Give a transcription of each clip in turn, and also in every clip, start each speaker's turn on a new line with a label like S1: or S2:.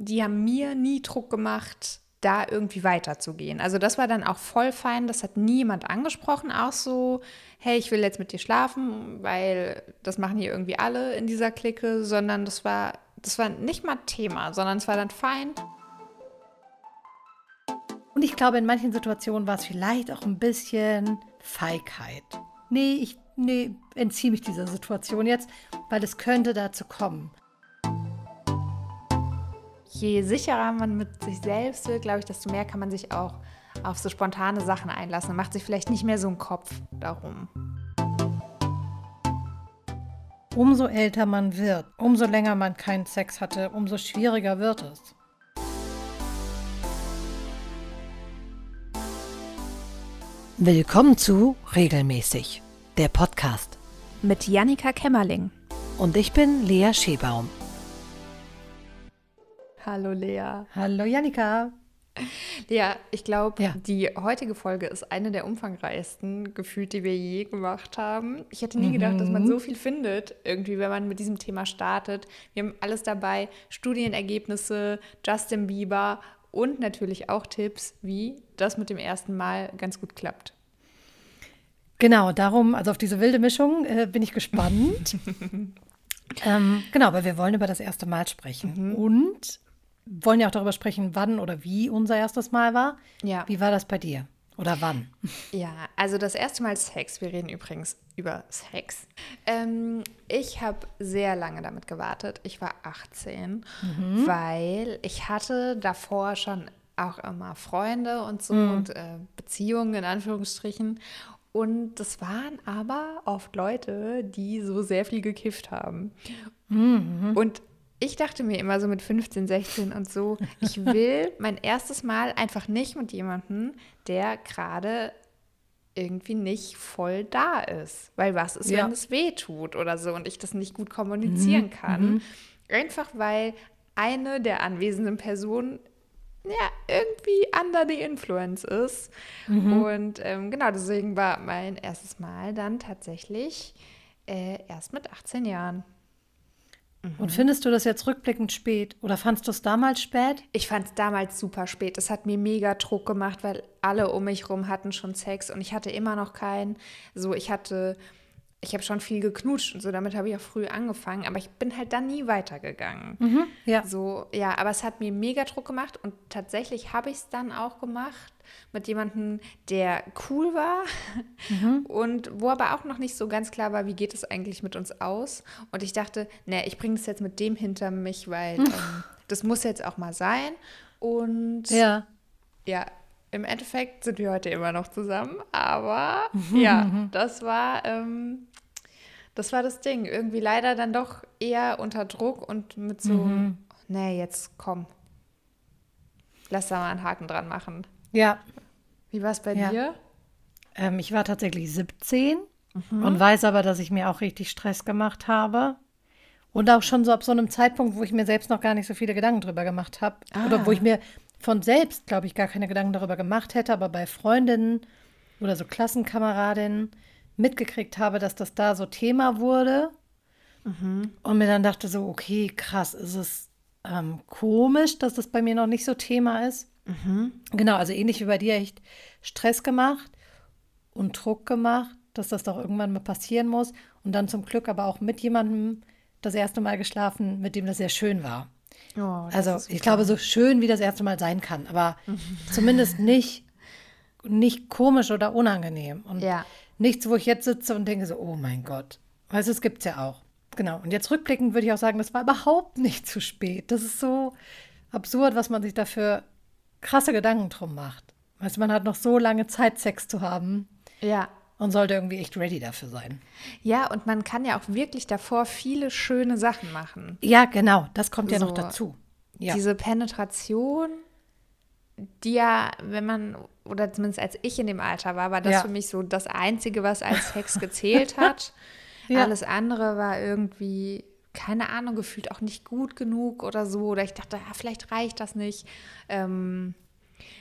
S1: die haben mir nie Druck gemacht, da irgendwie weiterzugehen. Also das war dann auch voll fein, das hat niemand angesprochen, auch so, hey, ich will jetzt mit dir schlafen, weil das machen hier irgendwie alle in dieser Clique, sondern das war, das war nicht mal Thema, sondern es war dann fein.
S2: Und ich glaube, in manchen Situationen war es vielleicht auch ein bisschen Feigheit. Nee, ich nee, entziehe mich dieser Situation jetzt, weil es könnte dazu kommen
S1: je sicherer man mit sich selbst wird, glaube ich, desto mehr kann man sich auch auf so spontane Sachen einlassen und macht sich vielleicht nicht mehr so einen Kopf darum.
S2: Umso älter man wird, umso länger man keinen Sex hatte, umso schwieriger wird es. Willkommen zu Regelmäßig, der Podcast.
S1: Mit Jannika Kämmerling.
S2: Und ich bin Lea Schebaum.
S1: Hallo Lea.
S2: Hallo Janika.
S1: Lea, ich glaube, ja. die heutige Folge ist eine der umfangreichsten gefühlt, die wir je gemacht haben. Ich hätte nie mhm. gedacht, dass man so viel findet, irgendwie, wenn man mit diesem Thema startet. Wir haben alles dabei: Studienergebnisse, Justin Bieber und natürlich auch Tipps, wie das mit dem ersten Mal ganz gut klappt.
S2: Genau, darum, also auf diese wilde Mischung äh, bin ich gespannt. ähm, genau, aber wir wollen über das erste Mal sprechen. Mhm. Und wollen ja auch darüber sprechen, wann oder wie unser erstes Mal war. Ja. Wie war das bei dir? Oder wann?
S1: Ja, also das erste Mal Sex. Wir reden übrigens über Sex. Ähm, ich habe sehr lange damit gewartet. Ich war 18, mhm. weil ich hatte davor schon auch immer Freunde und so mhm. und äh, Beziehungen in Anführungsstrichen. Und das waren aber oft Leute, die so sehr viel gekifft haben. Mhm. Und ich dachte mir immer so mit 15, 16 und so, ich will mein erstes Mal einfach nicht mit jemandem, der gerade irgendwie nicht voll da ist. Weil was ist, ja. wenn es weh tut oder so und ich das nicht gut kommunizieren mhm. kann? Mhm. Einfach weil eine der anwesenden Personen ja, irgendwie under the influence ist. Mhm. Und ähm, genau, deswegen war mein erstes Mal dann tatsächlich äh, erst mit 18 Jahren.
S2: Mhm. Und findest du das jetzt rückblickend spät oder fandest du es damals spät?
S1: Ich fand es damals super spät. Es hat mir mega Druck gemacht, weil alle um mich rum hatten schon Sex und ich hatte immer noch keinen. So, ich hatte, ich habe schon viel geknutscht und so, damit habe ich auch früh angefangen, aber ich bin halt dann nie weitergegangen. Mhm, ja. So, ja, aber es hat mir mega Druck gemacht und tatsächlich habe ich es dann auch gemacht mit jemandem, der cool war mhm. und wo aber auch noch nicht so ganz klar war, wie geht es eigentlich mit uns aus. Und ich dachte, nee, ich bringe das jetzt mit dem hinter mich, weil ähm, das muss jetzt auch mal sein. Und ja. ja, im Endeffekt sind wir heute immer noch zusammen, aber ja, das war, ähm, das war das Ding. Irgendwie leider dann doch eher unter Druck und mit so, mhm. nee, jetzt komm, lass da mal einen Haken dran machen.
S2: Ja.
S1: Wie war es bei ja. dir?
S2: Ähm, ich war tatsächlich 17 mhm. und weiß aber, dass ich mir auch richtig Stress gemacht habe. Und auch schon so ab so einem Zeitpunkt, wo ich mir selbst noch gar nicht so viele Gedanken drüber gemacht habe. Ah. Oder wo ich mir von selbst, glaube ich, gar keine Gedanken darüber gemacht hätte, aber bei Freundinnen oder so Klassenkameradinnen mitgekriegt habe, dass das da so Thema wurde. Mhm. Und mir dann dachte so, okay, krass, ist es ähm, komisch, dass das bei mir noch nicht so Thema ist. Mhm. Genau, also ähnlich wie bei dir echt Stress gemacht und Druck gemacht, dass das doch irgendwann mal passieren muss. Und dann zum Glück aber auch mit jemandem das erste Mal geschlafen, mit dem das sehr schön war. Oh, also ich glaube, so schön wie das erste Mal sein kann, aber zumindest nicht, nicht komisch oder unangenehm. Und ja. nichts, wo ich jetzt sitze und denke so, oh mein Gott. Weißt du, es gibt es ja auch. Genau. Und jetzt rückblickend würde ich auch sagen, das war überhaupt nicht zu spät. Das ist so absurd, was man sich dafür krasse Gedanken drum macht. Weißt du, man hat noch so lange Zeit, Sex zu haben. Ja. Und sollte irgendwie echt ready dafür sein.
S1: Ja, und man kann ja auch wirklich davor viele schöne Sachen machen.
S2: Ja, genau. Das kommt so, ja noch dazu. Ja.
S1: Diese Penetration, die ja, wenn man, oder zumindest als ich in dem Alter war, war das ja. für mich so das Einzige, was als Sex gezählt hat. ja. Alles andere war irgendwie keine Ahnung, gefühlt auch nicht gut genug oder so. Oder ich dachte, ja, vielleicht reicht das nicht. Ähm,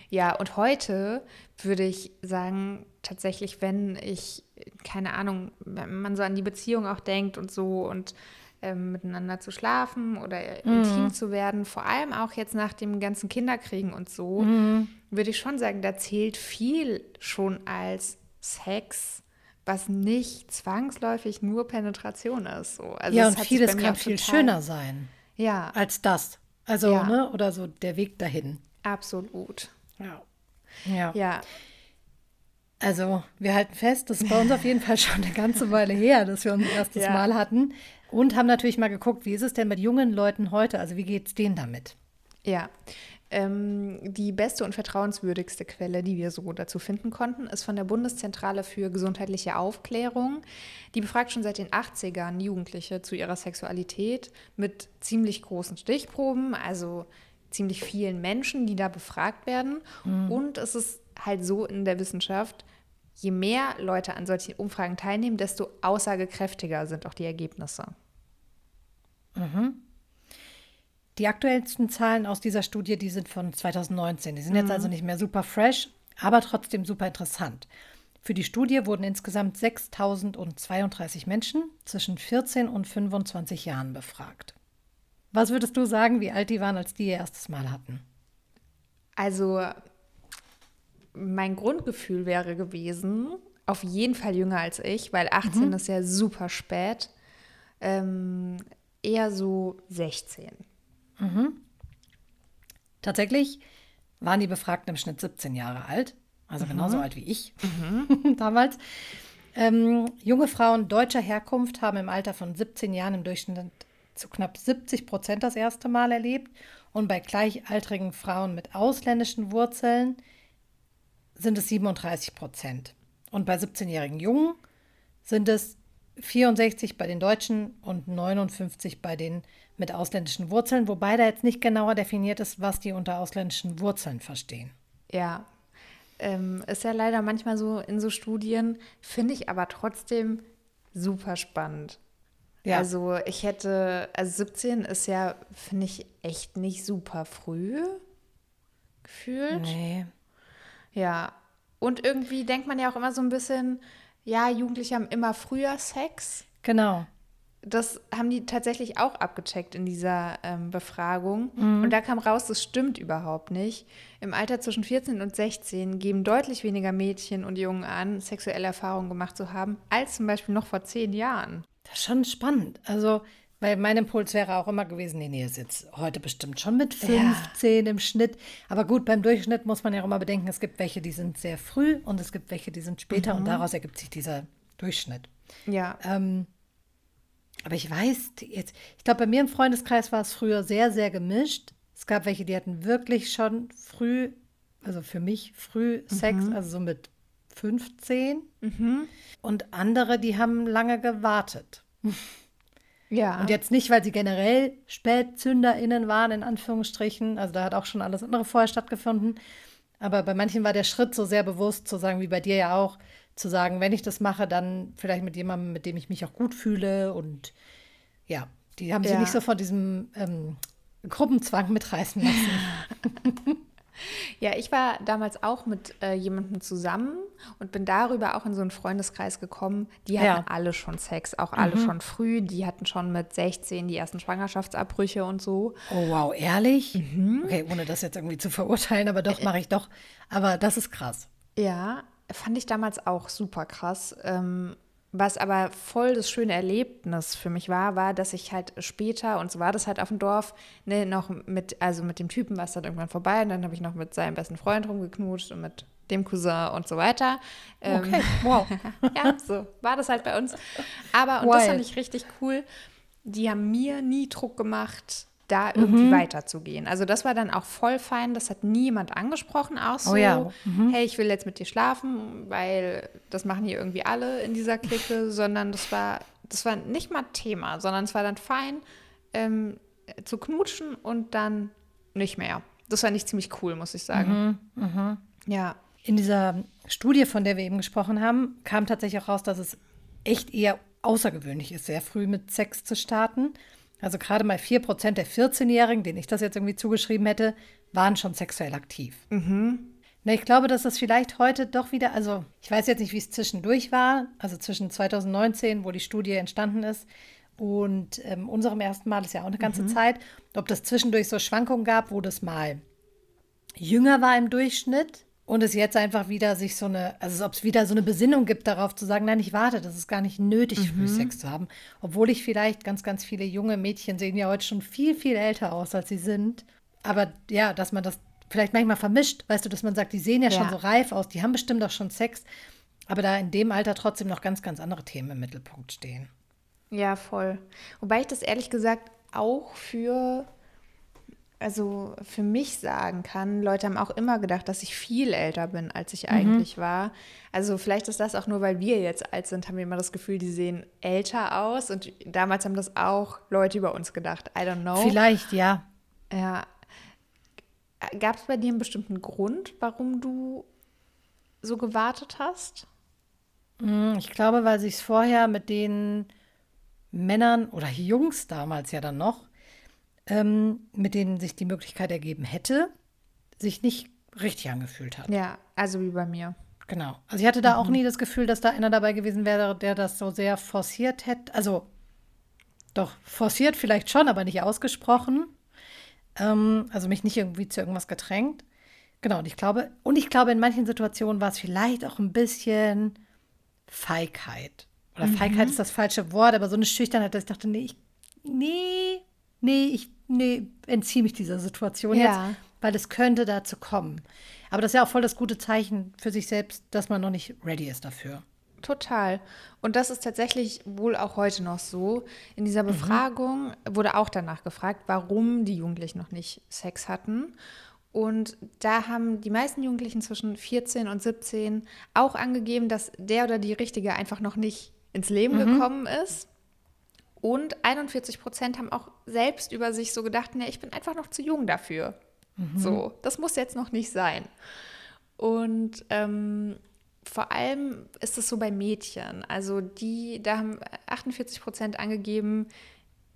S1: ja, und heute würde ich sagen, tatsächlich, wenn ich, keine Ahnung, wenn man so an die Beziehung auch denkt und so und ähm, miteinander zu schlafen oder
S2: Mhm.
S1: intim zu werden. Vor allem auch jetzt nach dem ganzen Kinderkriegen und so,
S2: Mhm.
S1: würde ich schon sagen, da zählt viel schon als Sex, was nicht zwangsläufig nur Penetration ist. So. Also
S2: ja, und vieles kann viel schöner sein
S1: Ja,
S2: als das. Also,
S1: Ja.
S2: ne, oder so der Weg dahin.
S1: absolut.
S2: Ja. Ja.
S1: Ja,
S2: Also, wir halten fest, das ist bei uns auf jeden Fall schon eine ganze Weile her, dass wir unser erstes
S1: Ja.
S2: Mal hatten. Und haben natürlich mal geguckt, wie ist es denn mit jungen Leuten heute? Also, wie geht es denen damit?
S1: Ja, ähm, die beste und vertrauenswürdigste Quelle, die wir so dazu finden konnten, ist von der Bundeszentrale für gesundheitliche Aufklärung. Die befragt schon seit den 80ern Jugendliche zu ihrer Sexualität mit ziemlich großen Stichproben, also ziemlich vielen Menschen, die da befragt werden. Und es ist halt so in der Wissenschaft, je mehr Leute an solchen Umfragen teilnehmen, desto aussagekräftiger sind auch die Ergebnisse.
S2: Die aktuellsten Zahlen aus dieser Studie, die sind von 2019. Die sind jetzt also nicht mehr super fresh, aber trotzdem super interessant. Für die Studie wurden insgesamt 6.032 Menschen zwischen 14 und 25 Jahren befragt. Was würdest du sagen, wie alt die waren, als die ihr erstes Mal hatten?
S1: Also mein Grundgefühl wäre gewesen, auf jeden Fall jünger als ich, weil 18 ist ja super spät. Ähm, eher so 16.
S2: Tatsächlich waren die Befragten im Schnitt 17 Jahre alt, also genauso alt wie ich damals. Ähm, junge Frauen deutscher Herkunft haben im Alter von 17 Jahren im Durchschnitt zu knapp 70 Prozent das erste Mal erlebt. Und bei gleichaltrigen Frauen mit ausländischen Wurzeln sind es 37 Prozent. Und bei 17-jährigen Jungen sind es 64 bei den Deutschen und 59 bei den mit ausländischen Wurzeln, wobei da jetzt nicht genauer definiert ist, was die unter ausländischen Wurzeln verstehen.
S1: Ja, ähm, ist ja leider manchmal so in so Studien, finde ich aber trotzdem super spannend.
S2: Ja.
S1: Also ich hätte, also 17 ist ja, finde ich, echt nicht super früh gefühlt.
S2: Nee.
S1: Ja, und irgendwie denkt man ja auch immer so ein bisschen, ja, Jugendliche haben immer früher Sex.
S2: Genau.
S1: Das haben die tatsächlich auch abgecheckt in dieser ähm, Befragung.
S2: Mhm.
S1: Und da kam raus, das stimmt überhaupt nicht. Im Alter zwischen 14 und 16 geben deutlich weniger Mädchen und Jungen an, sexuelle Erfahrungen gemacht zu haben, als zum Beispiel noch vor zehn Jahren.
S2: Das ist schon spannend. Also, weil mein Impuls wäre auch immer gewesen, nee, nee, ist jetzt heute bestimmt schon mit 15 im Schnitt. Aber gut, beim Durchschnitt muss man ja auch immer bedenken, es gibt welche, die sind sehr früh und es gibt welche, die sind später und daraus ergibt sich dieser Durchschnitt.
S1: Ja,
S2: Ähm, aber ich weiß jetzt, ich glaube, bei mir im Freundeskreis war es früher sehr, sehr gemischt. Es gab welche, die hatten wirklich schon früh, also für mich früh Sex, also so mit 15. Und andere, die haben lange gewartet.
S1: ja.
S2: Und jetzt nicht, weil sie generell SpätzünderInnen waren, in Anführungsstrichen. Also da hat auch schon alles andere vorher stattgefunden. Aber bei manchen war der Schritt so sehr bewusst, zu sagen, wie bei dir ja auch, zu sagen, wenn ich das mache, dann vielleicht mit jemandem, mit dem ich mich auch gut fühle. Und ja, die haben sich
S1: Ja.
S2: nicht so von diesem ähm, Gruppenzwang mitreißen lassen.
S1: Ja, ich war damals auch mit äh, jemandem zusammen und bin darüber auch in so einen Freundeskreis gekommen. Die hatten
S2: Ja. Mhm.
S1: alle schon Sex, auch alle schon früh. Die hatten schon mit 16 die ersten Schwangerschaftsabbrüche und so.
S2: Oh, wow, ehrlich? Okay, ohne das jetzt irgendwie zu verurteilen, aber doch, mache ich doch. Aber das ist krass.
S1: Ja, fand ich damals auch super krass. Ähm, was aber voll das schöne Erlebnis für mich war, war, dass ich halt später, und so war das halt auf dem Dorf, ne, noch mit, also mit dem Typen war es dann irgendwann vorbei und dann habe ich noch mit seinem besten Freund rumgeknutscht und mit dem Cousin und so weiter. Ähm,
S2: Okay, wow.
S1: ja, so war das halt bei uns. Aber, und das fand
S2: Wild.
S1: ich richtig cool, die haben mir nie Druck gemacht, da irgendwie
S2: Mhm.
S1: weiterzugehen. Also das war dann auch voll fein, das hat nie jemand angesprochen, auch so,
S2: Oh ja,
S1: hey, ich will jetzt mit dir schlafen, weil das machen hier irgendwie alle in dieser Clique, sondern das war, das war nicht mal Thema, sondern es war dann fein, ähm, zu knutschen und dann nicht mehr. Das fand ich ziemlich cool, muss ich sagen.
S2: Mhm,
S1: Ja.
S2: In dieser Studie, von der wir eben gesprochen haben, kam tatsächlich auch raus, dass es echt eher außergewöhnlich ist, sehr früh mit Sex zu starten. Also gerade mal 4% der 14-Jährigen, denen ich das jetzt irgendwie zugeschrieben hätte, waren schon sexuell aktiv. Na, ich glaube, dass das vielleicht heute doch wieder, also ich weiß jetzt nicht, wie es zwischendurch war, also zwischen 2019, wo die Studie entstanden ist, und ähm, unserem ersten Mal ist ja auch eine ganze mhm. Zeit, ob das zwischendurch so Schwankungen gab, wo das mal jünger war im Durchschnitt und es jetzt einfach wieder sich so eine, also ob es wieder so eine Besinnung gibt darauf zu sagen, nein, ich warte, das ist gar nicht nötig, mhm. früh Sex zu haben. Obwohl ich vielleicht ganz, ganz viele junge Mädchen sehen ja heute schon viel, viel älter aus, als sie sind. Aber ja, dass man das vielleicht manchmal vermischt, weißt du, dass man sagt, die sehen ja, ja. schon so reif aus, die haben bestimmt auch schon Sex, aber da in dem Alter trotzdem noch ganz, ganz andere Themen im Mittelpunkt stehen.
S1: Ja, voll. Wobei ich das ehrlich gesagt auch für, also für mich sagen kann, Leute haben auch immer gedacht, dass ich viel älter bin, als ich mhm. eigentlich war. Also vielleicht ist das auch nur, weil wir jetzt alt sind, haben wir immer das Gefühl, die sehen älter aus. Und damals haben das auch Leute über uns gedacht. I don't know.
S2: Vielleicht, ja.
S1: Ja. Gab es bei dir einen bestimmten Grund, warum du so gewartet hast?
S2: Hm, ich glaube, weil sich es vorher mit den Männern oder Jungs damals ja dann noch, ähm, mit denen sich die Möglichkeit ergeben hätte, sich nicht richtig angefühlt hat.
S1: Ja, also wie bei mir.
S2: Genau. Also ich hatte da mhm. auch nie das Gefühl, dass da einer dabei gewesen wäre, der das so sehr forciert hätte. Also doch, forciert vielleicht schon, aber nicht ausgesprochen. Ähm, also mich nicht irgendwie zu irgendwas gedrängt. Genau, und ich glaube, und ich glaube, in manchen Situationen war es vielleicht auch ein bisschen Feigheit. Oder mhm. Feigheit ist das falsche Wort, aber so eine Schüchternheit, dass ich dachte, nee, ich, nee, nee, ich, nee, entziehe mich dieser Situation ja. jetzt, weil es könnte dazu kommen. Aber das ist ja auch voll das gute Zeichen für sich selbst, dass man noch nicht ready ist dafür.
S1: Total. Und das ist tatsächlich wohl auch heute noch so. In dieser mhm. Befragung mhm. wurde auch danach gefragt, warum die Jugendlichen noch nicht Sex hatten. Und da haben die meisten Jugendlichen zwischen 14 und 17 auch angegeben, dass der oder die Richtige einfach noch nicht ins Leben mhm. gekommen ist. Und 41 Prozent haben auch selbst über sich so gedacht, ne, ich bin einfach noch zu jung dafür. Mhm. So, das muss jetzt noch nicht sein. Und ähm, vor allem ist es so bei Mädchen. Also die, da haben 48 Prozent angegeben,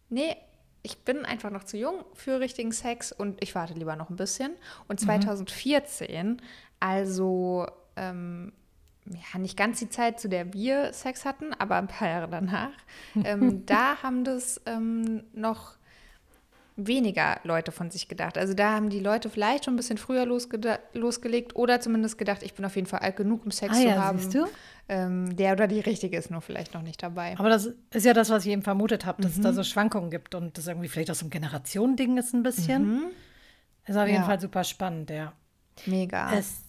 S1: nee, ich bin einfach noch zu jung für richtigen Sex und ich warte lieber noch ein bisschen. Und 2014, mhm. also ähm, ja, nicht ganz die Zeit, zu der wir Sex hatten, aber ein paar Jahre danach, ähm, da haben das ähm, noch weniger Leute von sich gedacht. Also da haben die Leute vielleicht schon ein bisschen früher losgelegt oder zumindest gedacht, ich bin auf jeden Fall alt genug, um Sex ah, zu ja, haben. Siehst du? Ähm, der oder die richtige ist nur vielleicht noch nicht dabei.
S2: Aber das ist ja das, was ich eben vermutet habe, dass mhm. es da mhm. so Schwankungen gibt und das irgendwie vielleicht auch so ein Generationending ist ein bisschen. Mhm. Ist auf jeden ja. Fall super spannend, ja.
S1: Mega.
S2: Es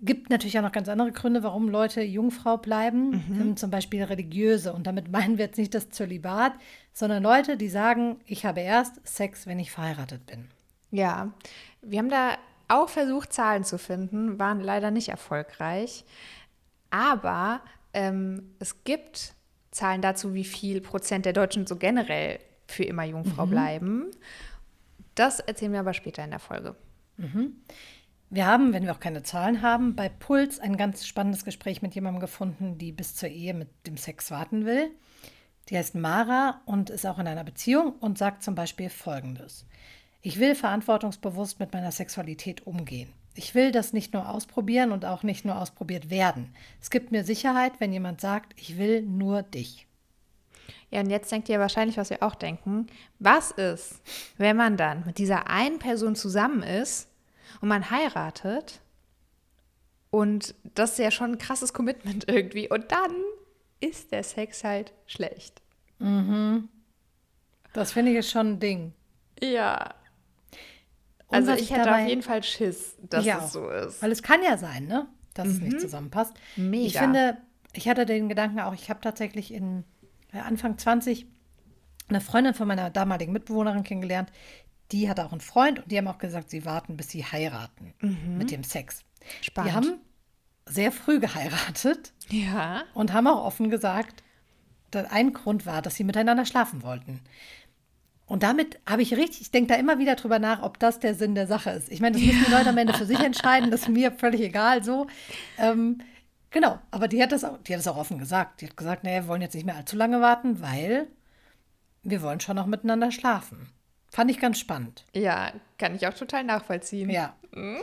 S2: gibt natürlich auch noch ganz andere Gründe, warum Leute Jungfrau bleiben, mhm. Ähm, zum Beispiel religiöse. Und damit meinen wir jetzt nicht das Zölibat, sondern Leute, die sagen, ich habe erst Sex, wenn ich verheiratet bin.
S1: Ja, wir haben da auch versucht, Zahlen zu finden, waren leider nicht erfolgreich. Aber ähm, es gibt Zahlen dazu, wie viel Prozent der Deutschen so generell für immer Jungfrau mhm. bleiben. Das erzählen wir aber später in der Folge.
S2: Mhm. Wir haben, wenn wir auch keine Zahlen haben, bei Puls ein ganz spannendes Gespräch mit jemandem gefunden, die bis zur Ehe mit dem Sex warten will. Die heißt Mara und ist auch in einer Beziehung und sagt zum Beispiel Folgendes. Ich will verantwortungsbewusst mit meiner Sexualität umgehen. Ich will das nicht nur ausprobieren und auch nicht nur ausprobiert werden. Es gibt mir Sicherheit, wenn jemand sagt, ich will nur dich.
S1: Ja, und jetzt denkt ihr wahrscheinlich, was wir auch denken. Was ist, wenn man dann mit dieser einen Person zusammen ist und man heiratet und das ist ja schon ein krasses Commitment irgendwie und dann ist der Sex halt schlecht.
S2: Mhm. Das finde ich schon ein Ding.
S1: Ja. also ich hätte dabei, auf jeden Fall Schiss, dass es auch, so ist.
S2: Weil es kann ja sein, ne? Dass mhm. es nicht zusammenpasst. Mega. Ich finde, ich hatte den Gedanken auch, ich habe tatsächlich in äh, Anfang 20 eine Freundin von meiner damaligen Mitbewohnerin kennengelernt, die hatte auch einen Freund und die haben auch gesagt, sie warten, bis sie heiraten mhm. mit dem Sex. Spannend. Die haben sehr früh geheiratet.
S1: Ja.
S2: Und haben auch offen gesagt, dass ein Grund war, dass sie miteinander schlafen wollten. Und damit habe ich richtig, ich denke da immer wieder drüber nach, ob das der Sinn der Sache ist. Ich meine, das müssen die Leute am Ende für sich entscheiden, das ist mir völlig egal so. Ähm, genau, aber die hat, das auch, die hat das auch offen gesagt. Die hat gesagt, naja, wir wollen jetzt nicht mehr allzu lange warten, weil wir wollen schon noch miteinander schlafen. Fand ich ganz spannend.
S1: Ja, kann ich auch total nachvollziehen.
S2: Ja. Mhm.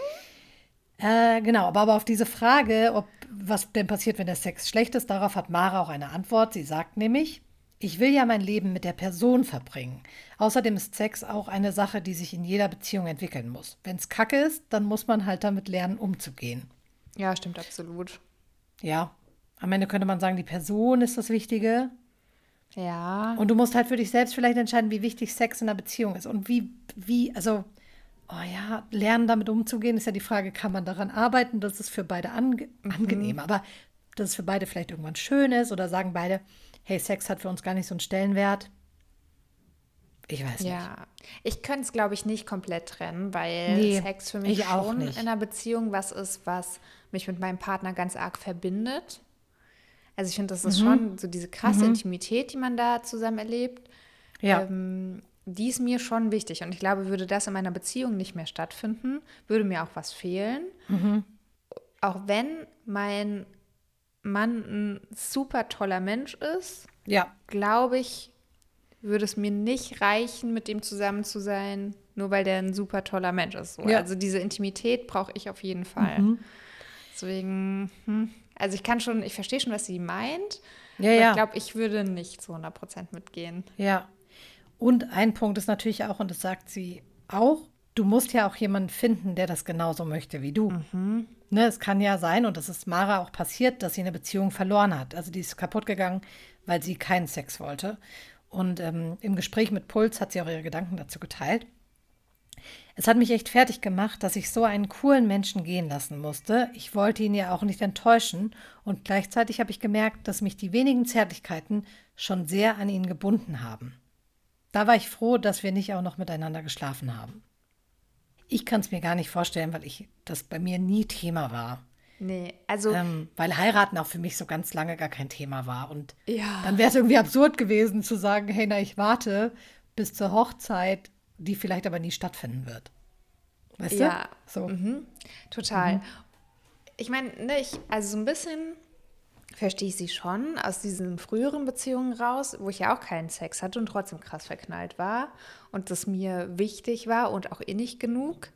S2: Äh, genau, aber, aber auf diese Frage, ob was denn passiert, wenn der Sex schlecht ist, darauf hat Mara auch eine Antwort. Sie sagt nämlich, Ich will ja mein Leben mit der Person verbringen. Außerdem ist Sex auch eine Sache, die sich in jeder Beziehung entwickeln muss. Wenn es kacke ist, dann muss man halt damit lernen, umzugehen.
S1: Ja, stimmt absolut.
S2: Ja, am Ende könnte man sagen, die Person ist das Wichtige.
S1: Ja.
S2: Und du musst halt für dich selbst vielleicht entscheiden, wie wichtig Sex in einer Beziehung ist. Und wie, wie, also, oh ja, lernen damit umzugehen, ist ja die Frage, kann man daran arbeiten, dass es für beide ange
S1: Mhm.
S2: angenehm, aber dass es für beide vielleicht irgendwann schön ist oder sagen beide, hey, Sex hat für uns gar nicht so einen Stellenwert. Ich weiß nicht.
S1: Ja, ich könnte es, glaube ich, nicht komplett trennen, weil
S2: Nee,
S1: Sex für mich schon
S2: nicht.
S1: in einer Beziehung was ist, was mich mit meinem Partner ganz arg verbindet. Also ich finde, das
S2: Mhm.
S1: ist schon so diese krasse Intimität, die man da zusammen erlebt.
S2: Ja,
S1: Ähm, die ist mir schon wichtig. Und ich glaube, würde das in meiner Beziehung nicht mehr stattfinden, würde mir auch was fehlen.
S2: Mhm.
S1: Auch wenn mein Mann ein super toller Mensch ist,
S2: ja,
S1: glaube ich, würde es mir nicht reichen, mit dem zusammen zu sein, nur weil der ein super toller Mensch ist. So.
S2: Ja. Mhm.
S1: Also diese Intimität brauche ich auf jeden Fall. Deswegen, hm, also ich kann schon, ich verstehe schon, was sie meint.
S2: Ja,
S1: aber
S2: ja.
S1: Ich glaube, ich würde nicht zu 100% mitgehen.
S2: ja. Und ein Punkt ist natürlich auch, und das sagt sie auch, du musst ja auch jemanden finden, der das genauso möchte wie du. Ne, es kann ja sein, und das ist Mara auch passiert, dass sie eine Beziehung verloren hat. Also die ist kaputt gegangen, weil sie keinen Sex wollte. Und ähm, im Gespräch mit Puls hat sie auch ihre Gedanken dazu geteilt. Es hat mich echt fertig gemacht, dass ich so einen coolen Menschen gehen lassen musste. Ich wollte ihn ja auch nicht enttäuschen und gleichzeitig habe ich gemerkt, dass mich die wenigen Zärtlichkeiten schon sehr an ihn gebunden haben. Da war ich froh, dass wir nicht auch noch miteinander geschlafen haben. Ich kann es mir gar nicht vorstellen, weil ich das bei mir nie Thema war.
S1: Nee, also
S2: Ähm, weil heiraten auch für mich so ganz lange gar kein Thema war. Und
S1: Ja.
S2: dann wäre es irgendwie absurd gewesen zu sagen, hey, na, ich warte bis zur Hochzeit, die vielleicht aber nie stattfinden wird. Weißt
S1: Ja.
S2: du? So.
S1: Mhm. Total. Ich meine, ne, ich, also so ein bisschen verstehe ich sie schon aus diesen früheren Beziehungen raus, wo ich ja auch keinen Sex hatte und trotzdem krass verknallt war und das mir wichtig war und auch innig genug.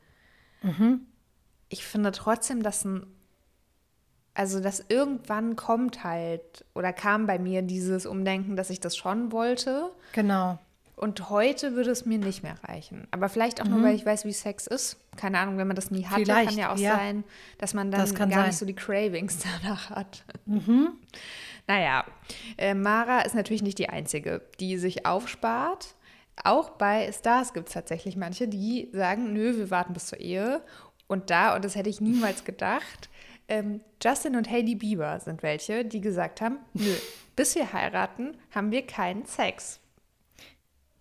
S1: Ich finde trotzdem, dass ein, also dass irgendwann kommt halt oder kam bei mir dieses Umdenken, dass ich das schon wollte.
S2: Genau.
S1: Und heute würde es mir nicht mehr reichen. Aber vielleicht auch nur, weil ich weiß, wie Sex ist. Keine Ahnung, wenn man das nie hatte,
S2: Mhm. Vielleicht,
S1: kann ja auch
S2: ja.
S1: sein, dass man dann gar
S2: sein.
S1: nicht so die Cravings danach hat.
S2: Mhm.
S1: Naja, äh, Mara ist natürlich nicht die Einzige, die sich aufspart. Auch bei Stars gibt es tatsächlich manche, die sagen, nö, wir warten bis zur Ehe. Und da, und das hätte ich niemals gedacht, ähm, Justin und Hailey Bieber sind welche, die gesagt haben, nö, bis wir heiraten, haben wir keinen Sex.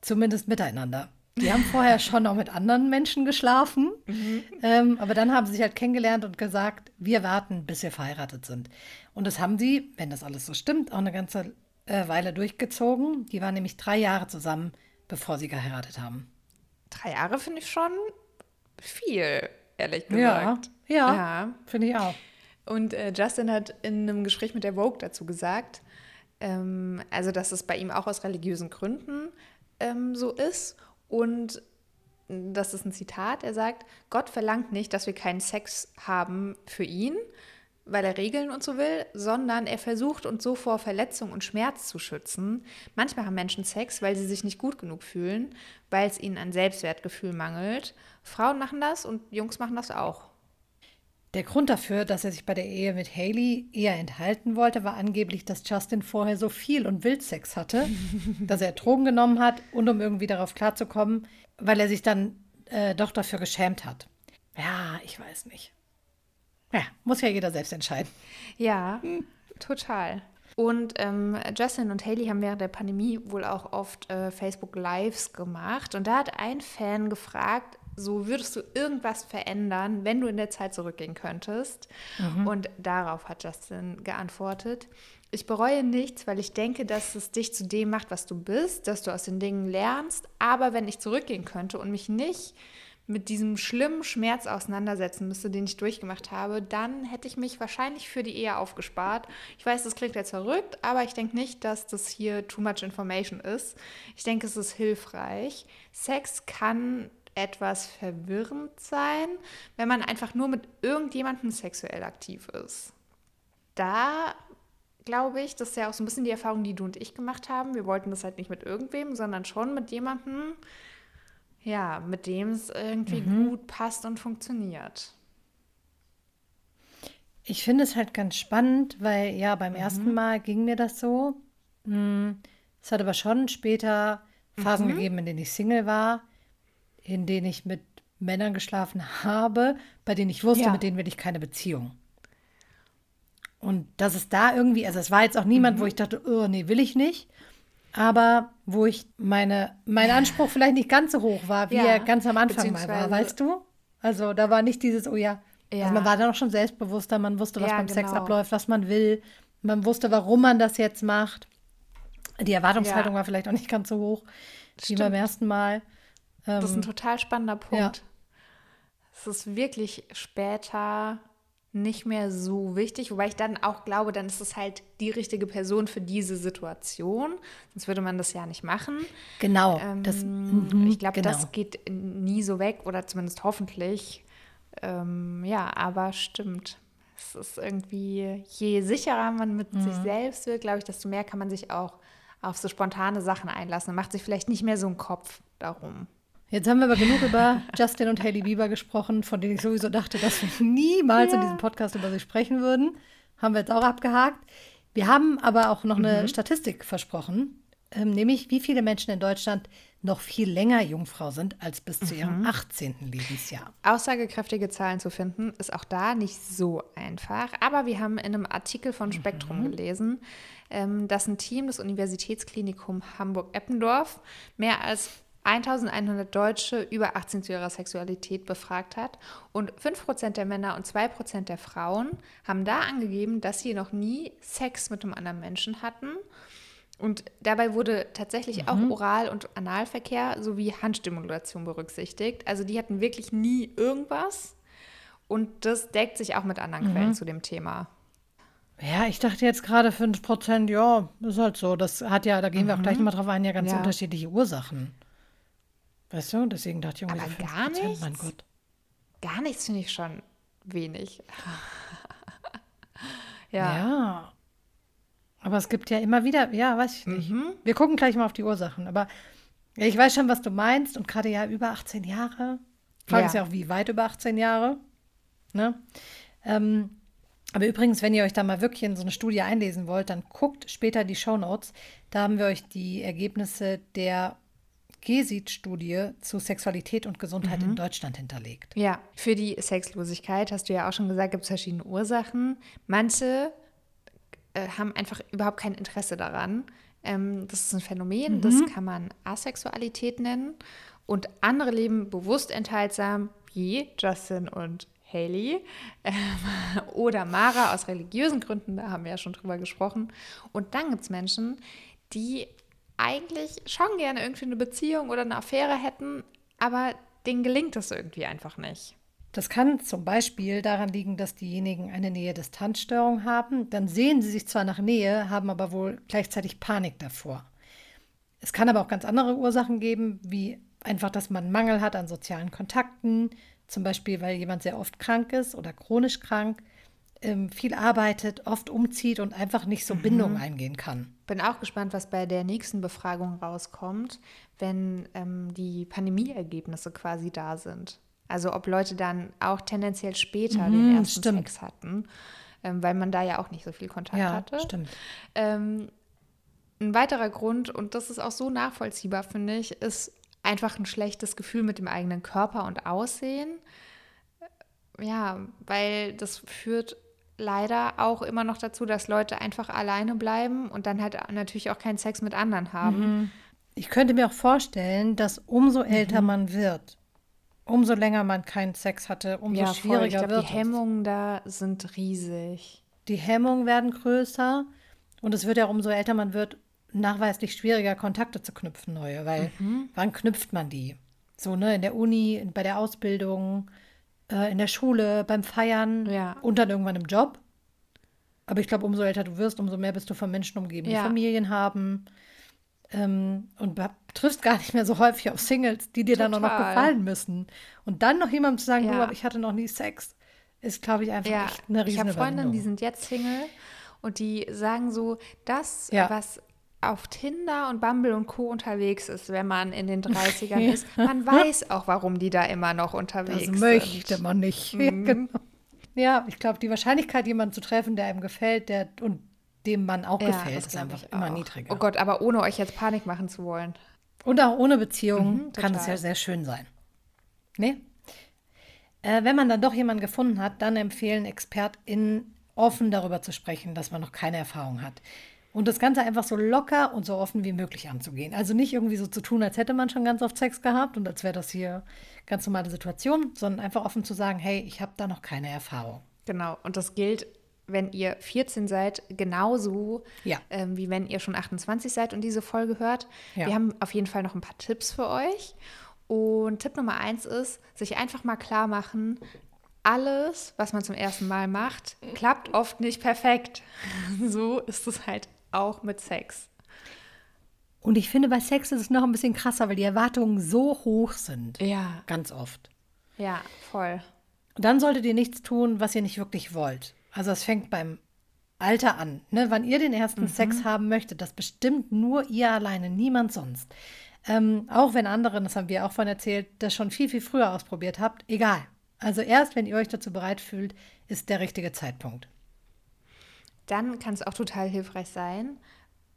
S2: Zumindest miteinander. Die haben vorher schon auch mit anderen Menschen geschlafen, ähm, aber dann haben sie sich halt kennengelernt und gesagt, wir warten, bis wir verheiratet sind. Und das haben sie, wenn das alles so stimmt, auch eine ganze äh, Weile durchgezogen. Die waren nämlich drei Jahre zusammen, bevor sie geheiratet haben.
S1: Drei Jahre finde ich schon viel, ehrlich
S2: Ja,
S1: gesagt.
S2: ja,
S1: Ja.
S2: finde ich auch.
S1: Und äh, Justin hat in einem Gespräch mit der Vogue dazu gesagt, ähm, also dass es bei ihm auch aus religiösen Gründen ähm, so ist. Und das ist ein Zitat, er sagt, Gott verlangt nicht, dass wir keinen Sex haben für ihn, weil er Regeln und so will, sondern er versucht uns so vor Verletzung und Schmerz zu schützen. Manchmal haben Menschen Sex, weil sie sich nicht gut genug fühlen, weil es ihnen an Selbstwertgefühl mangelt. Frauen machen das und Jungs machen das auch.
S2: Der Grund dafür, dass er sich bei der Ehe mit Haley eher enthalten wollte, war angeblich, dass Justin vorher so viel und Wildsex hatte, dass er Drogen genommen hat und um irgendwie darauf klarzukommen, weil er sich dann äh, doch dafür geschämt hat. Ja, ich weiß nicht. Ja, muss ja jeder selbst entscheiden.
S1: Ja, total. Und ähm, Justin und Haley haben während der Pandemie wohl auch oft äh, Facebook Lives gemacht. Und da hat ein Fan gefragt, so würdest du irgendwas verändern, wenn du in der Zeit zurückgehen könntest? Und darauf hat Justin geantwortet. Ich bereue nichts, weil ich denke, dass es dich zu dem macht, was du bist, dass du aus den Dingen lernst. Aber wenn ich zurückgehen könnte und mich nicht mit diesem schlimmen Schmerz auseinandersetzen müsste, den ich durchgemacht habe, dann hätte ich mich wahrscheinlich für die Ehe aufgespart. Ich weiß, das klingt jetzt verrückt, aber ich denke nicht, dass das hier too much information ist. Ich denke, es ist hilfreich. Sex kann etwas verwirrend sein, wenn man einfach nur mit irgendjemandem sexuell aktiv ist. Da glaube ich, das ist ja auch so ein bisschen die Erfahrung, die du und ich gemacht haben. Wir wollten das halt nicht mit irgendwem, sondern schon mit jemandem, ja, mit dem es irgendwie mhm. gut passt und funktioniert.
S2: Ich finde es halt ganz spannend, weil ja, beim mhm. ersten Mal ging mir das so. Hm, es hat aber schon später Phasen mhm. gegeben, in denen ich Single war, in denen ich mit Männern geschlafen habe, bei denen ich wusste, ja. mit denen will ich keine Beziehung. Und dass es da irgendwie, also es war jetzt auch niemand, mhm. wo ich dachte, oh nee, will ich nicht. Aber wo ich meine, mein Anspruch vielleicht nicht ganz so hoch war, wie ja, er ganz am Anfang mal war, weißt du? Also da war nicht dieses, oh ja, ja. Also man war dann auch schon selbstbewusster, man wusste, was ja, beim genau. Sex abläuft, was man will. Man wusste, warum man das jetzt macht. Die Erwartungshaltung war vielleicht auch nicht ganz so hoch wie beim ersten Mal.
S1: Das ist ein ähm, total spannender Punkt. Es ist wirklich später nicht mehr so wichtig, wobei ich dann auch glaube, dann ist es halt die richtige Person für diese Situation. Sonst würde man das ja nicht machen.
S2: Genau.
S1: Ähm, das, mm, ich glaube, genau. das geht nie so weg oder zumindest hoffentlich. Ähm, ja, aber stimmt. Es ist irgendwie, je sicherer man mit mhm. sich selbst wird, glaube ich, desto mehr kann man sich auch auf so spontane Sachen einlassen und macht sich vielleicht nicht mehr so einen Kopf darum.
S2: Jetzt haben wir aber genug über Justin und Hailey Bieber gesprochen, von denen ich sowieso dachte, dass wir niemals ja. in diesem Podcast über sie sprechen würden. Haben wir jetzt auch abgehakt. Wir haben aber auch noch eine mhm. Statistik versprochen, ähm, nämlich wie viele Menschen in Deutschland noch viel länger Jungfrau sind als bis zu ihrem 18. Mhm. Lebensjahr.
S1: Aussagekräftige Zahlen zu finden, ist auch da nicht so einfach. Aber wir haben in einem Artikel von Spektrum mhm. gelesen, ähm, dass ein Team des Universitätsklinikum Hamburg-Eppendorf mehr als 1100 Deutsche über 18 zu ihrer Sexualität befragt hat und 5% der Männer und 2% der Frauen haben da angegeben, dass sie noch nie Sex mit einem anderen Menschen hatten. Und dabei wurde tatsächlich mhm. auch Oral- und Analverkehr sowie Handstimulation berücksichtigt. Also die hatten wirklich nie irgendwas. Und das deckt sich auch mit anderen mhm. Quellen zu dem Thema.
S2: Ja, ich dachte jetzt gerade 5%, ja, ist halt so. Das hat ja, da gehen wir auch gleich mhm. nochmal drauf ein, ja ganz ja. unterschiedliche Ursachen. Weißt du? Deswegen dachte ich
S1: irgendwie Aber gar nichts? mein Gott. Gar nichts finde ich schon wenig.
S2: ja. Ja. Aber es gibt ja immer wieder, ja, weiß ich nicht. Mhm. Wir gucken gleich mal auf die Ursachen. Aber ich weiß schon, was du meinst. Und gerade ja über 18 Jahre. Frage ja. ist ja auch, wie weit über 18 Jahre. Ne? Ähm, aber übrigens, wenn ihr euch da mal wirklich in so eine Studie einlesen wollt, dann guckt später die Show Notes. Da haben wir euch die Ergebnisse der GESIT-Studie zu Sexualität und Gesundheit mhm. in Deutschland hinterlegt.
S1: Ja, für die Sexlosigkeit, hast du ja auch schon gesagt, gibt es verschiedene Ursachen. Manche äh, haben einfach überhaupt kein Interesse daran. Ähm, das ist ein Phänomen, mhm. das kann man Asexualität nennen. Und andere leben bewusst enthaltsam, wie Justin und Haley ähm, oder Mara aus religiösen Gründen, da haben wir ja schon drüber gesprochen. Und dann gibt es Menschen, die eigentlich schon gerne irgendwie eine Beziehung oder eine Affäre hätten, aber denen gelingt das irgendwie einfach nicht.
S2: Das kann zum Beispiel daran liegen, dass diejenigen eine Nähe-Distanzstörung haben. Dann sehen sie sich zwar nach Nähe, haben aber wohl gleichzeitig Panik davor. Es kann aber auch ganz andere Ursachen geben, wie einfach, dass man Mangel hat an sozialen Kontakten, zum Beispiel, weil jemand sehr oft krank ist oder chronisch krank ähm, viel arbeitet, oft umzieht und einfach nicht so mhm. Bindungen eingehen kann.
S1: Bin auch gespannt, was bei der nächsten Befragung rauskommt, wenn ähm, die Pandemieergebnisse quasi da sind. Also ob Leute dann auch tendenziell später mhm, den ersten stimmt. Sex hatten, ähm, weil man da ja auch nicht so viel Kontakt ja, hatte.
S2: Stimmt.
S1: Ähm, ein weiterer Grund, und das ist auch so nachvollziehbar, finde ich, ist einfach ein schlechtes Gefühl mit dem eigenen Körper und Aussehen. Ja, weil das führt leider auch immer noch dazu, dass Leute einfach alleine bleiben und dann halt natürlich auch keinen Sex mit anderen haben.
S2: Mhm. Ich könnte mir auch vorstellen, dass umso älter mhm. man wird, umso länger man keinen Sex hatte, umso ja, schwieriger ich glaub, wird
S1: Die Hemmungen da sind riesig.
S2: Die Hemmungen werden größer und es wird ja umso älter man wird, nachweislich schwieriger Kontakte zu knüpfen, neue, weil mhm. wann knüpft man die? So, ne, in der Uni, bei der Ausbildung, äh, in der Schule, beim Feiern ja. und dann irgendwann im Job. Aber ich glaube, umso älter du wirst, umso mehr bist du von Menschen umgeben, ja. die Familien haben. Ähm, und triffst gar nicht mehr so häufig auf Singles, die dir Total. dann auch noch gefallen müssen. Und dann noch jemandem zu sagen, ja. du, aber ich hatte noch nie Sex, ist, glaube ich, einfach
S1: ja.
S2: echt eine riesige
S1: Ich habe Freundinnen, die sind jetzt Single und die sagen so, das, was auf Tinder und Bumble und Co. unterwegs ist, wenn man in den 30ern ist, man weiß auch, warum die da immer noch unterwegs
S2: Das
S1: sind.
S2: möchte man nicht. Ja, genau. ja ich glaube, die Wahrscheinlichkeit, jemanden zu treffen, der einem gefällt der, und dem man auch
S1: Ja,
S2: gefällt,
S1: das
S2: ist einfach immer niedriger.
S1: Oh Gott, aber ohne euch jetzt Panik machen zu wollen.
S2: Und auch ohne Beziehung
S1: Mhm,
S2: kann es ja sehr schön sein. Ne? Äh, wenn man dann doch jemanden gefunden hat, dann empfehlen ExpertInnen, offen darüber zu sprechen, dass man noch keine Erfahrung hat. Und das Ganze einfach so locker und so offen wie möglich anzugehen. Also nicht irgendwie so zu tun, als hätte man schon ganz oft Sex gehabt und als wäre das hier ganz normale Situation, sondern einfach offen zu sagen, hey, ich habe da noch keine Erfahrung.
S1: Genau, und das gilt, wenn ihr 14 seid, genauso
S2: Ja.
S1: ähm, wie wenn ihr schon 28 seid und diese Folge hört.
S2: Ja.
S1: Wir haben auf jeden Fall noch ein paar Tipps für euch. Und Tipp Nummer eins ist, sich einfach mal klar machen, alles, was man zum ersten Mal macht, klappt oft nicht perfekt. So ist es halt auch mit Sex.
S2: Und ich finde, bei Sex ist es noch ein bisschen krasser, weil die Erwartungen so hoch sind.
S1: Ja,
S2: Ganz oft.
S1: ja, voll.
S2: Und dann solltet ihr nichts tun, was ihr nicht wirklich wollt. Also es fängt beim Alter an. Ne? Wann ihr den ersten Sex haben möchtet, das bestimmt nur ihr alleine, niemand sonst. Ähm, auch wenn andere, das haben wir auch von erzählt, das schon viel, viel früher ausprobiert habt, egal. Also erst, wenn ihr euch dazu bereit fühlt, ist der richtige Zeitpunkt.
S1: Dann kann es auch total hilfreich sein,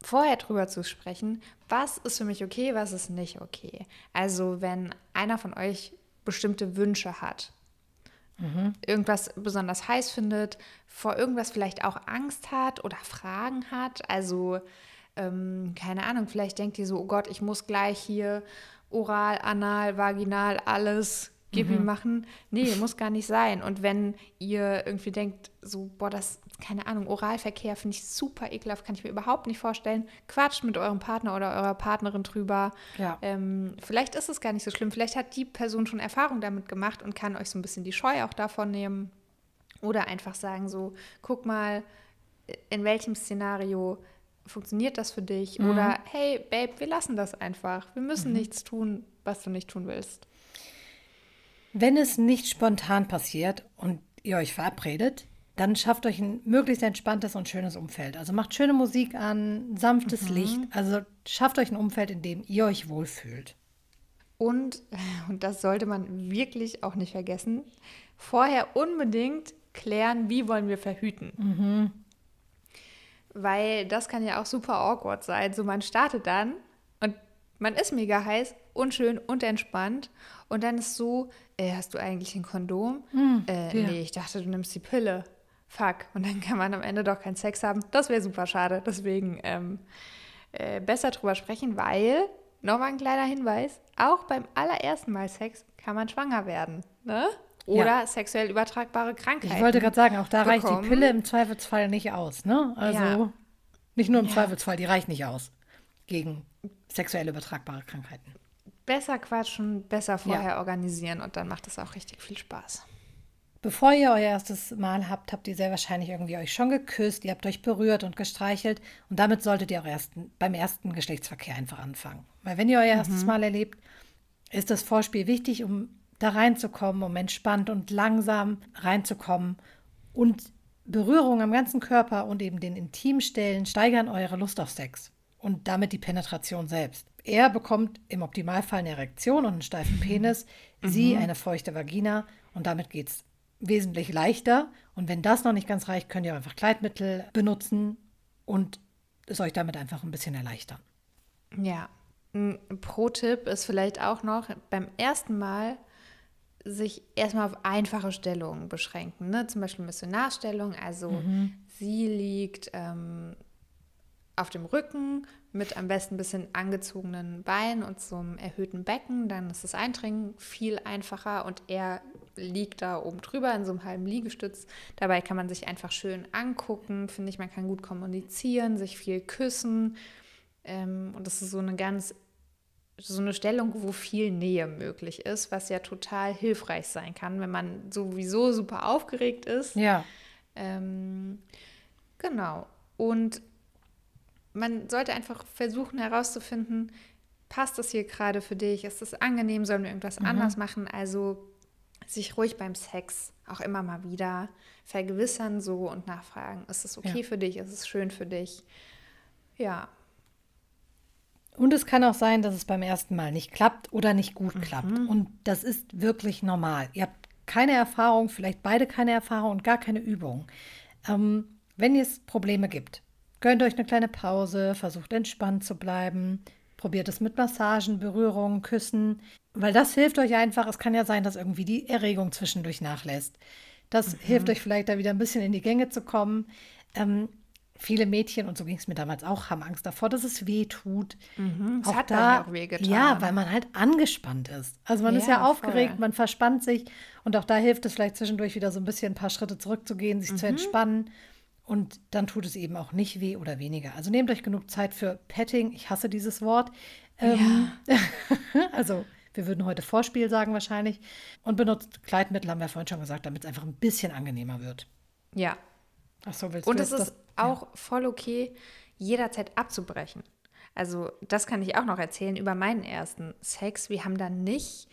S1: vorher drüber zu sprechen, was ist für mich okay, was ist nicht okay. Also wenn einer von euch bestimmte Wünsche hat, irgendwas besonders heiß findet, vor irgendwas vielleicht auch Angst hat oder Fragen hat, also ähm, keine Ahnung, vielleicht denkt ihr so, oh Gott, ich muss gleich hier oral, anal, vaginal, alles gib ihm machen. Nee, muss gar nicht sein. Und wenn ihr irgendwie denkt, so, boah, das, keine Ahnung, Oralverkehr finde ich super ekelhaft, kann ich mir überhaupt nicht vorstellen, quatscht mit eurem Partner oder eurer Partnerin drüber.
S2: Ja.
S1: Ähm, vielleicht ist es gar nicht so schlimm. Vielleicht hat die Person schon Erfahrung damit gemacht und kann euch so ein bisschen die Scheu auch davon nehmen. Oder einfach sagen so, guck mal, in welchem Szenario funktioniert das für dich? Oder hey, Babe, wir lassen das einfach. Wir müssen nichts tun, was du nicht tun willst.
S2: Wenn es nicht spontan passiert und ihr euch verabredet, dann schafft euch ein möglichst entspanntes und schönes Umfeld. Also macht schöne Musik an, sanftes Licht. Also schafft euch ein Umfeld, in dem ihr euch wohlfühlt.
S1: Und, und das sollte man wirklich auch nicht vergessen, vorher unbedingt klären, wie wollen wir verhüten. Weil das kann ja auch super awkward sein. So, man startet dann und man ist mega heiß, unschön und entspannt. Und dann ist so, äh, hast du eigentlich ein Kondom? äh,
S2: ja.
S1: Nee, ich dachte, du nimmst die Pille. Fuck. Und dann kann man am Ende doch keinen Sex haben. Das wäre super schade. Deswegen ähm, äh, besser drüber sprechen, weil, nochmal ein kleiner Hinweis, auch beim allerersten Mal Sex kann man schwanger werden. Ne? Oder
S2: Ja.
S1: sexuell übertragbare Krankheiten.
S2: Ich wollte gerade sagen, auch da reicht die
S1: bekommen.
S2: Pille im Zweifelsfall nicht aus. Ne? Also
S1: Ja.
S2: nicht nur im Zweifelsfall, die reicht nicht aus gegen sexuell übertragbare Krankheiten.
S1: Besser quatschen, besser vorher organisieren und dann macht es auch richtig viel Spaß.
S2: Bevor ihr euer erstes Mal habt, habt ihr sehr wahrscheinlich irgendwie euch schon geküsst, ihr habt euch berührt und gestreichelt und damit solltet ihr auch ersten, beim ersten Geschlechtsverkehr einfach anfangen. Weil wenn ihr euer erstes Mal erlebt, ist das Vorspiel wichtig, um da reinzukommen, um entspannt und langsam reinzukommen. Und Berührung am ganzen Körper und eben den Intimstellen steigern eure Lust auf Sex und damit die Penetration selbst. Er bekommt im Optimalfall eine Erektion und einen steifen Penis, sie eine feuchte Vagina und damit geht's wesentlich leichter. Und wenn das noch nicht ganz reicht, könnt ihr einfach Kleidmittel benutzen und es euch damit einfach ein bisschen erleichtern.
S1: Ja. Ein Pro-Tipp ist vielleicht auch noch beim ersten Mal sich erstmal auf einfache Stellungen beschränken. Ne? Zum Beispiel Missionarstellung, also sie liegt ähm, auf dem Rücken mit am besten ein bisschen angezogenen Beinen und so einem erhöhten Becken. Dann ist das Eindringen viel einfacher und er liegt da oben drüber in so einem halben Liegestütz. Dabei kann man sich einfach schön angucken, finde ich, man kann gut kommunizieren, sich viel küssen. Ähm, und das ist so eine ganz, so eine Stellung, wo viel Nähe möglich ist, was ja total hilfreich sein kann, wenn man sowieso super aufgeregt ist.
S2: Ja.
S1: Ähm, genau. Und man sollte einfach versuchen herauszufinden, passt das hier gerade für dich? Ist das angenehm? Sollen wir irgendwas anders machen? Also sich ruhig beim Sex auch immer mal wieder vergewissern so und nachfragen, ist es okay ja. für dich, ist es schön für dich? Ja.
S2: Und es kann auch sein, dass es beim ersten Mal nicht klappt oder nicht gut mhm. klappt. Und das ist wirklich normal. Ihr habt keine Erfahrung, vielleicht beide keine Erfahrung und gar keine Übung. Ähm, wenn es Probleme gibt, gönnt euch eine kleine Pause, versucht entspannt zu bleiben, probiert es mit Massagen, Berührungen, Küssen, weil das hilft euch einfach. Es kann ja sein, dass irgendwie die Erregung zwischendurch nachlässt. Das mhm. hilft euch vielleicht da wieder ein bisschen in die Gänge zu kommen. Ähm, viele Mädchen, und so ging es mir damals auch, haben Angst davor, dass es weh tut.
S1: Mhm, auch hat da, auch wehgetan.
S2: Ja, weil man halt angespannt ist. Also man ja, ist ja aufgeregt, voll. man verspannt sich und auch da hilft es vielleicht zwischendurch wieder so ein bisschen ein paar Schritte zurückzugehen, sich mhm. zu entspannen. Und dann tut es eben auch nicht weh oder weniger. Also nehmt euch genug Zeit für Petting. Ich hasse dieses Wort. Ähm, ja. also wir würden heute Vorspiel sagen wahrscheinlich. Und benutzt Kleidmittel, haben wir vorhin schon gesagt, damit es einfach ein bisschen angenehmer wird.
S1: Ja.
S2: Ach so, willst
S1: Und
S2: du
S1: es ist das? auch ja. voll okay, jederzeit abzubrechen. Also das kann ich auch noch erzählen über meinen ersten Sex. Wir haben dann nicht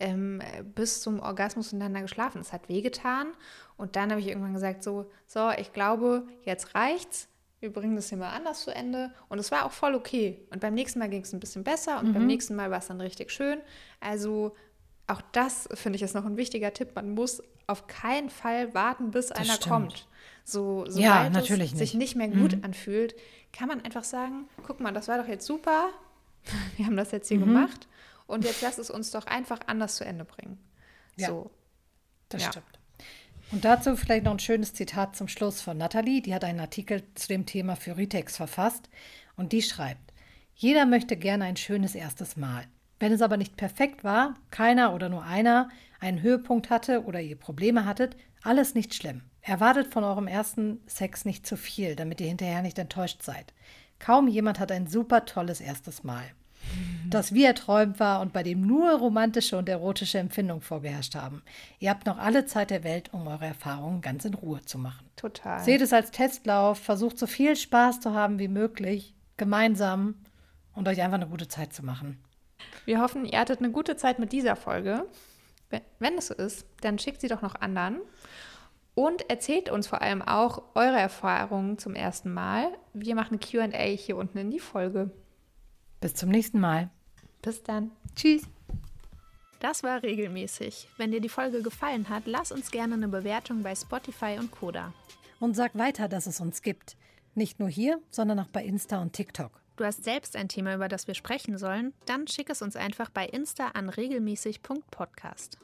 S1: ähm, bis zum Orgasmus miteinander geschlafen. Es hat wehgetan. Und dann habe ich irgendwann gesagt, so, so, ich glaube, jetzt reicht's. Wir bringen das hier mal anders zu Ende. Und es war auch voll okay. Und beim nächsten Mal ging es ein bisschen besser und mhm. beim nächsten Mal war es dann richtig schön. Also auch das finde ich ist noch ein wichtiger Tipp. Man muss auf keinen Fall warten, bis das einer stimmt. kommt. So, sobald
S2: ja, natürlich
S1: es sich nicht mehr gut mhm. anfühlt, kann man einfach sagen, guck mal, das war doch jetzt super. Wir haben das jetzt hier mhm. gemacht. Und jetzt lass es uns doch einfach anders zu Ende bringen.
S2: Ja, so. das ja. stimmt. Und dazu vielleicht noch ein schönes Zitat zum Schluss von Nathalie. Die hat einen Artikel zu dem Thema für Ritex verfasst. Und die schreibt, jeder möchte gerne ein schönes erstes Mal. Wenn es aber nicht perfekt war, keiner oder nur einer einen Höhepunkt hatte oder ihr Probleme hattet, alles nicht schlimm. Erwartet von eurem ersten Sex nicht zu viel, damit ihr hinterher nicht enttäuscht seid. Kaum jemand hat ein super tolles erstes Mal das wie erträumt war und bei dem nur romantische und erotische Empfindungen vorgeherrscht haben. Ihr habt noch alle Zeit der Welt, um eure Erfahrungen ganz in Ruhe zu machen.
S1: Total.
S2: Seht es als Testlauf, versucht so viel Spaß zu haben wie möglich, gemeinsam und euch einfach eine gute Zeit zu machen.
S1: Wir hoffen, ihr hattet eine gute Zeit mit dieser Folge. Wenn es so ist, dann schickt sie doch noch anderen. Und erzählt uns vor allem auch eure Erfahrungen zum ersten Mal. Wir machen QA hier unten in die Folge.
S2: Bis zum nächsten Mal.
S1: Bis dann.
S2: Tschüss.
S1: Das war regelmäßig. Wenn dir die Folge gefallen hat, lass uns gerne eine Bewertung bei Spotify und Koda.
S2: Und sag weiter, dass es uns gibt. Nicht nur hier, sondern auch bei Insta und TikTok.
S1: Du hast selbst ein Thema, über das wir sprechen sollen? Dann schick es uns einfach bei Insta an regelmäßig.podcast.